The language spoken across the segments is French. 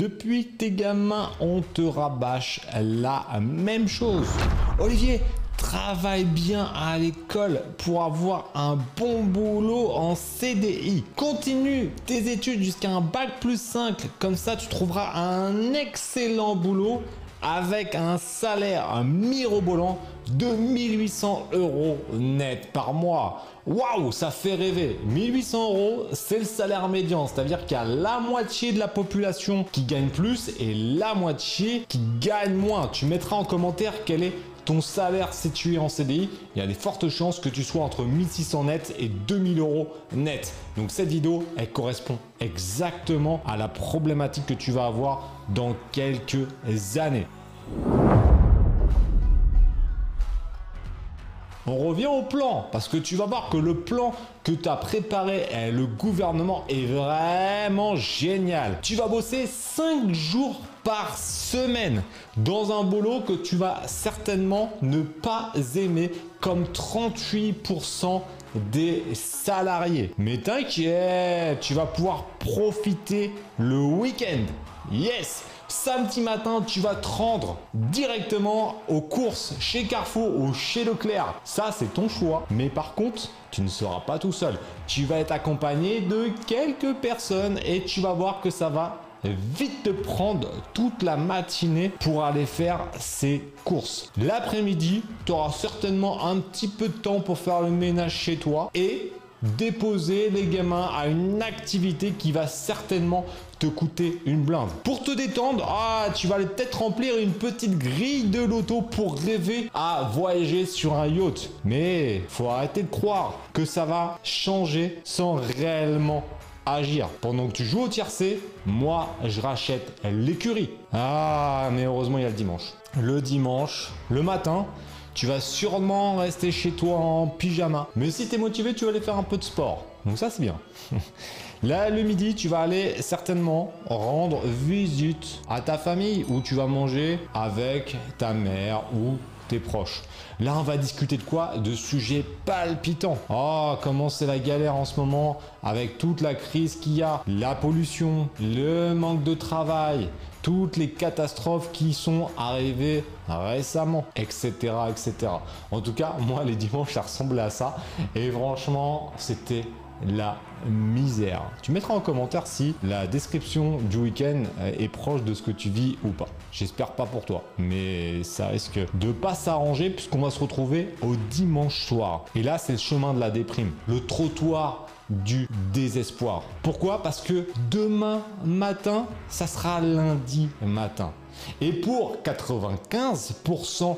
Depuis tes gamins, on te rabâche la même chose. Olivier, travaille bien à l'école pour avoir un bon boulot en CDI. Continue tes études jusqu'à un bac plus 5, comme ça tu trouveras un excellent boulot avec un salaire mirobolant de 1800 euros net par mois. Waouh, ça fait rêver. 1800 euros, c'est le salaire médian. C'est-à-dire qu'il y a la moitié de la population qui gagne plus et la moitié qui gagne moins. Tu mettras en commentaire quel est ton salaire situé en CDI, il y a des fortes chances que tu sois entre 1600 net et 2000 euros net. Donc cette vidéo, elle correspond exactement à la problématique que tu vas avoir dans quelques années. On revient au plan, parce que tu vas voir que le plan que tu as préparé, eh, le gouvernement, est vraiment génial. Tu vas bosser 5 jours par semaine dans un boulot que tu vas certainement ne pas aimer comme 38% des salariés. Mais t'inquiète, tu vas pouvoir profiter le week-end. Yes Samedi matin, tu vas te rendre directement aux courses chez Carrefour ou chez Leclerc. Ça, c'est ton choix. Mais par contre, tu ne seras pas tout seul. Tu vas être accompagné de quelques personnes et tu vas voir que ça va vite te prendre toute la matinée pour aller faire ces courses. L'après-midi, tu auras certainement un petit peu de temps pour faire le ménage chez toi et déposer les gamins à une activité qui va certainement te coûter une blinde. Pour te détendre, ah, tu vas peut-être remplir une petite grille de loto pour rêver à voyager sur un yacht. Mais faut arrêter de croire que ça va changer sans réellement agir. Pendant que tu joues au tiercé, moi, je rachète l'écurie. Ah, mais heureusement, il y a le dimanche. Le dimanche, le matin, tu vas sûrement rester chez toi en pyjama. Mais si tu es motivé, tu vas aller faire un peu de sport. Donc ça, c'est bien. Là, le midi, tu vas aller certainement rendre visite à ta famille où tu vas manger avec ta mère ou tes proches. Là, on va discuter de quoi? De sujets palpitants. Oh, comment c'est la galère en ce moment avec toute la crise qu'il y a, la pollution, le manque de travail, toutes les catastrophes qui sont arrivées récemment, etc., etc. En tout cas, moi, les dimanches, ça ressemblait à ça. Et franchement, c'était la misère. Tu mettras en commentaire si la description du week-end est proche de ce que tu vis ou pas. J'espère pas pour toi, mais ça risque de pas s'arranger puisqu'on va se retrouver au dimanche soir. Et là, c'est le chemin de la déprime, le trottoir du désespoir. Pourquoi? Parce que demain matin, ça sera lundi matin. Et pour 95%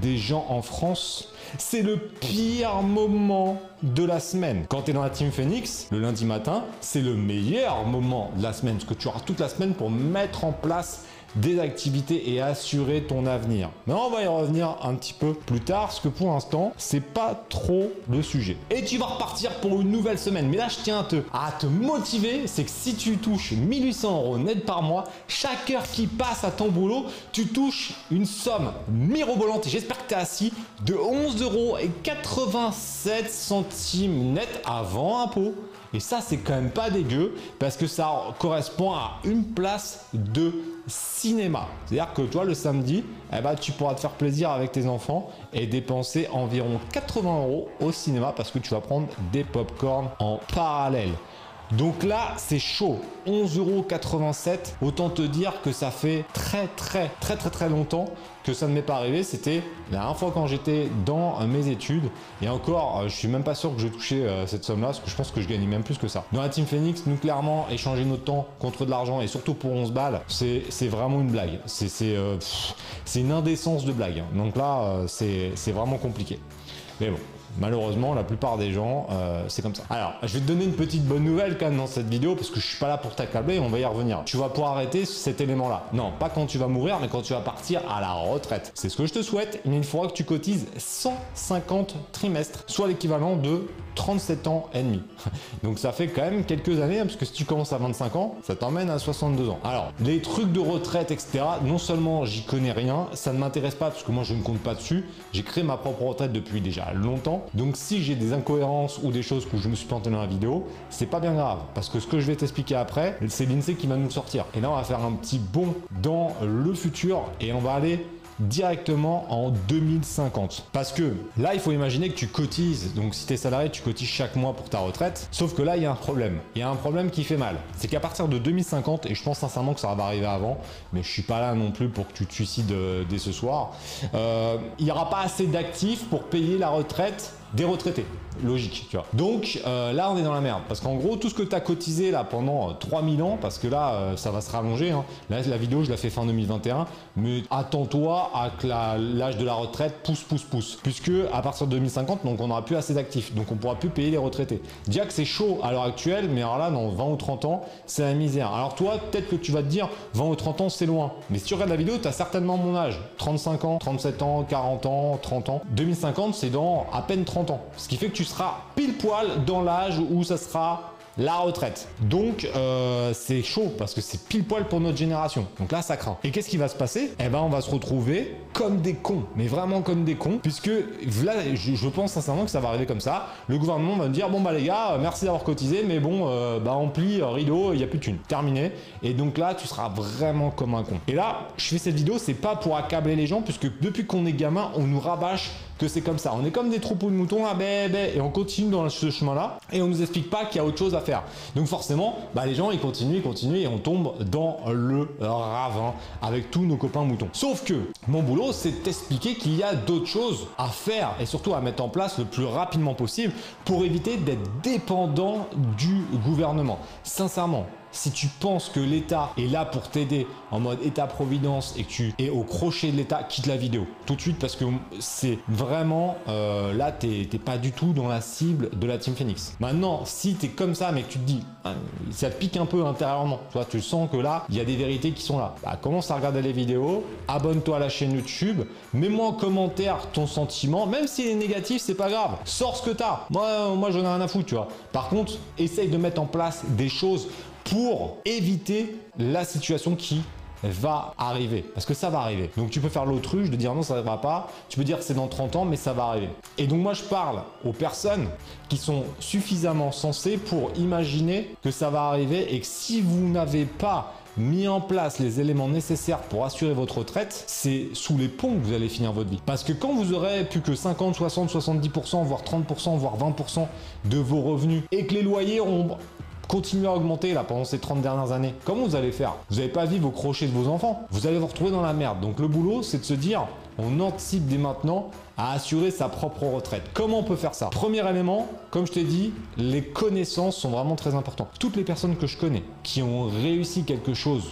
des gens en France, c'est le pire moment de la semaine. Quand tu es dans la Team Phoenix, le lundi matin, c'est le meilleur moment de la semaine, parce que tu auras toute la semaine pour mettre en place des activités et assurer ton avenir. Mais on va y revenir un petit peu plus tard, parce que pour l'instant, c'est pas trop le sujet. Et tu vas repartir pour une nouvelle semaine. Mais là, je tiens à te, motiver, c'est que si tu touches 1800 euros net par mois, chaque heure qui passe à ton boulot, tu touches une somme mirobolante, et j'espère que tu es assis, de 11 euros et 87 centimes net avant impôt. Et ça, c'est quand même pas dégueu parce que ça correspond à une place de cinéma. C'est-à-dire que toi, le samedi, eh ben, tu pourras te faire plaisir avec tes enfants et dépenser environ 80 euros au cinéma parce que tu vas prendre des pop-corn en parallèle. Donc là, c'est chaud. 11,87€. Autant te dire que ça fait très très très très très longtemps que ça ne m'est pas arrivé. C'était la dernière fois quand j'étais dans mes études. Et encore, euh, je suis même pas sûr que je touchais euh, cette somme-là, parce que je pense que je gagnais même plus que ça. Dans la Team Phoenix, nous clairement, échanger notre temps contre de l'argent, et surtout pour 11 balles, c'est vraiment une blague. C'est euh, une indécence de blague. Donc là, c'est vraiment compliqué. Mais bon, Malheureusement, la plupart des gens, euh, c'est comme ça. Alors, je vais te donner une petite bonne nouvelle quand même dans cette vidéo, parce que je suis pas là pour t'accabler, on va y revenir. Tu vas pouvoir arrêter cet élément-là. Non, pas quand tu vas mourir, mais quand tu vas partir à la retraite. C'est ce que je te souhaite, mais il faudra que tu cotises 150 trimestres, soit l'équivalent de 37 ans et demi. Donc ça fait quand même quelques années, hein, parce que si tu commences à 25 ans, ça t'emmène à 62 ans. Alors, les trucs de retraite, etc., non seulement j'y connais rien, ça ne m'intéresse pas, parce que moi je ne compte pas dessus, j'ai créé ma propre retraite depuis déjà longtemps, Donc si j'ai des incohérences ou des choses où je me suis planté dans la vidéo, c'est pas bien grave. Parce que ce que je vais t'expliquer après, c'est l'INSEE qui va nous sortir. Et là, on va faire un petit bond dans le futur et on va aller directement en 2050. Parce que là, il faut imaginer que tu cotises, donc si tu es salarié, tu cotises chaque mois pour ta retraite. Sauf que là, il y a un problème. Il y a un problème qui fait mal. C'est qu'à partir de 2050, et je pense sincèrement que ça va arriver avant, mais je suis pas là non plus pour que tu te suicides euh, dès ce soir, euh, il n'y aura pas assez d'actifs pour payer la retraite des retraités. Logique, tu vois. Donc euh, là, on est dans la merde. Parce qu'en gros, tout ce que tu as cotisé là pendant 3000 ans, parce que là, ça va se rallonger. Hein. La vidéo, je la fais fin 2021. Mais attends-toi à que l'âge de la retraite pousse, pousse, pousse. Puisque à partir de 2050, donc on n'aura plus assez d'actifs. Donc on pourra plus payer les retraités. Déjà que c'est chaud à l'heure actuelle, mais alors là, dans 20 ou 30 ans, c'est la misère. Alors toi, peut-être que tu vas te dire 20 ou 30 ans, c'est loin. Mais si tu regardes la vidéo, tu as certainement mon âge. 35 ans, 37 ans, 40 ans, 30 ans. 2050, c'est dans à peine 30 Ce qui fait que tu seras pile poil dans l'âge où ça sera la retraite. Donc euh, c'est chaud parce que c'est pile poil pour notre génération. Donc là ça craint. Et qu'est-ce qui va se passer? Eh ben on va se retrouver comme des cons, mais vraiment comme des cons, puisque là je, pense sincèrement que ça va arriver comme ça. Le gouvernement va me dire bon bah les gars, merci d'avoir cotisé, mais bon euh, bah on plie euh, rideau, il y a plus de thunes, terminé. Et donc là tu seras vraiment comme un con. Et là je fais cette vidéo, c'est pas pour accabler les gens, puisque depuis qu'on est gamin, on nous rabâche que c'est comme ça. On est comme des troupeaux de moutons, ah ben, ben, et on continue dans ce chemin-là, et on nous explique pas qu'il y a autre chose à faire. Donc forcément, bah, les gens, ils continuent, ils continuent, et on tombe dans le ravin avec tous nos copains moutons. Sauf que mon boulot, c'est d'expliquer qu'il y a d'autres choses à faire, et surtout à mettre en place le plus rapidement possible pour éviter d'être dépendant du gouvernement. Sincèrement, si tu penses que l'État est là pour t'aider en mode État-providence et que tu es au crochet de l'État, quitte la vidéo tout de suite parce que c'est vraiment euh, là, t'es pas du tout dans la cible de la Team Phoenix. Maintenant, si tu es comme ça, mais que tu te dis, hein, ça pique un peu intérieurement, tu sens que là, il y a des vérités qui sont là. Bah, commence à regarder les vidéos, abonne-toi à la chaîne YouTube, mets-moi en commentaire ton sentiment, même s'il est négatif, c'est pas grave. Sors ce que t'as. Moi, moi, j'en ai rien à foutre, tu vois. Par contre, essaye de mettre en place des choses pour éviter la situation qui va arriver. Parce que ça va arriver. Donc tu peux faire l'autruche de dire non, ça ne va pas. Tu peux dire c'est dans 30 ans, mais ça va arriver. Et donc moi je parle aux personnes qui sont suffisamment sensées pour imaginer que ça va arriver et que si vous n'avez pas mis en place les éléments nécessaires pour assurer votre retraite, c'est sous les ponts que vous allez finir votre vie. Parce que quand vous aurez plus que 50, 60, 70%, voire 30%, voire 20% de vos revenus et que les loyers ont continuer à augmenter là pendant ces 30 dernières années, comment vous allez faire? Vous n'allez pas vivre au crochet de vos enfants. Vous allez vous retrouver dans la merde. Donc le boulot, c'est de se dire, on anticipe dès maintenant à assurer sa propre retraite. Comment on peut faire ça? Premier élément, comme je t'ai dit, les connaissances sont vraiment très importantes. Toutes les personnes que je connais qui ont réussi quelque chose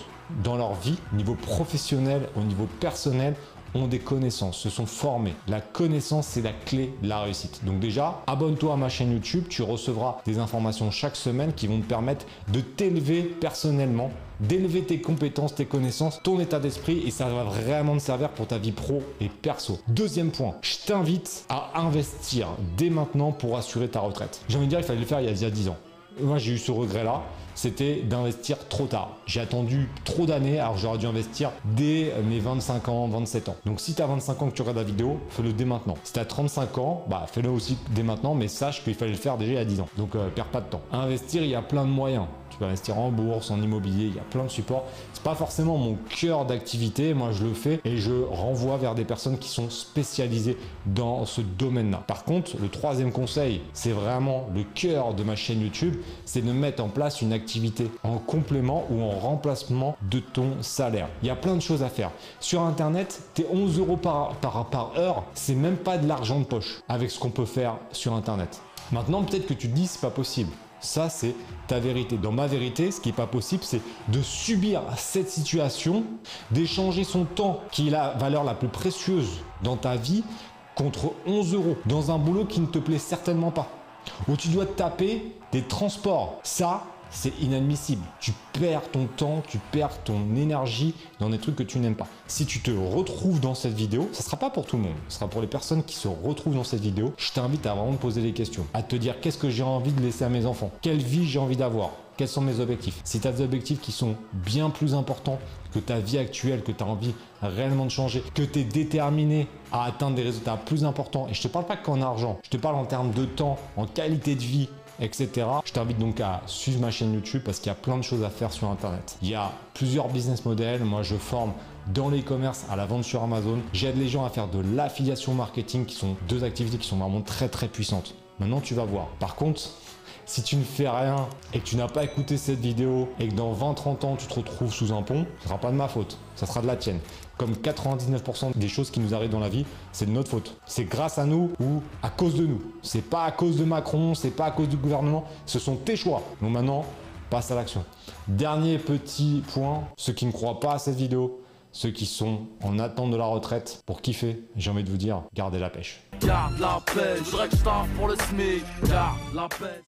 dans leur vie, au niveau professionnel, au niveau personnel, ont des connaissances, se sont formés. La connaissance, c'est la clé de la réussite. Donc déjà, abonne-toi à ma chaîne YouTube, tu recevras des informations chaque semaine qui vont te permettre de t'élever personnellement d'élever tes compétences, tes connaissances, ton état d'esprit et ça va vraiment te servir pour ta vie pro et perso. Deuxième point, je t'invite à investir dès maintenant pour assurer ta retraite. J'ai envie de dire, il fallait le faire il y a 10 ans. Moi, j'ai eu ce regret-là c'était d'investir trop tard. J'ai attendu trop d'années, alors j'aurais dû investir dès mes 25 ans, 27 ans. Donc si tu as 25 ans que tu regardes la vidéo, fais-le dès maintenant. Si tu as 35 ans, bah fais-le aussi dès maintenant, mais sache qu'il fallait le faire déjà il y a 10 ans. Donc euh, perds pas de temps. investir, il y a plein de moyens. Tu peux investir en bourse, en immobilier, il y a plein de supports. C'est pas forcément mon cœur d'activité, moi je le fais et je renvoie vers des personnes qui sont spécialisées dans ce domaine-là. Par contre, le troisième conseil, c'est vraiment le cœur de ma chaîne YouTube, c'est de mettre en place une activité en complément ou en remplacement de ton salaire. Il y a plein de choses à faire. Sur internet, tes 11 euros par, par, par heure, c'est même pas de l'argent de poche avec ce qu'on peut faire sur internet. Maintenant, peut-être que tu te dis c'est pas possible. Ça, c'est ta vérité. Dans ma vérité, ce qui n'est pas possible, c'est de subir cette situation, d'échanger son temps, qui est la valeur la plus précieuse dans ta vie, contre 11 euros, dans un boulot qui ne te plaît certainement pas, où tu dois te taper des transports. Ça, c'est inadmissible. Tu perds ton temps, tu perds ton énergie dans des trucs que tu n'aimes pas. Si tu te retrouves dans cette vidéo, ça sera pas pour tout le monde. Ce sera pour les personnes qui se retrouvent dans cette vidéo. Je t'invite à vraiment te poser des questions, à te dire qu'est-ce que j'ai envie de laisser à mes enfants, quelle vie j'ai envie d'avoir, quels sont mes objectifs? Si tu as des objectifs qui sont bien plus importants que ta vie actuelle, que tu as envie réellement de changer, que tu es déterminé à atteindre des résultats plus importants, et je te parle pas qu'en argent, je te parle en termes de temps, en qualité de vie, etc. Je t'invite donc à suivre ma chaîne YouTube parce qu'il y a plein de choses à faire sur Internet. Il y a plusieurs business models. Moi, je forme dans l'e-commerce à la vente sur Amazon. J'aide les gens à faire de l'affiliation marketing qui sont deux activités qui sont vraiment très très puissantes. Maintenant, tu vas voir. Par contre, si tu ne fais rien et que tu n'as pas écouté cette vidéo et que dans 20-30 ans tu te retrouves sous un pont, ce sera pas de ma faute, ça sera de la tienne. Comme 99% des choses qui nous arrivent dans la vie, c'est de notre faute. C'est grâce à nous ou à cause de nous. C'est pas à cause de Macron, c'est pas à cause du gouvernement, ce sont tes choix. Donc maintenant, passe à l'action. Dernier petit point, ceux qui ne croient pas à cette vidéo, ceux qui sont en attente de la retraite pour kiffer, j'ai envie de vous dire, gardez la pêche. Garde la pêche, pour le SMIC, garde la pêche.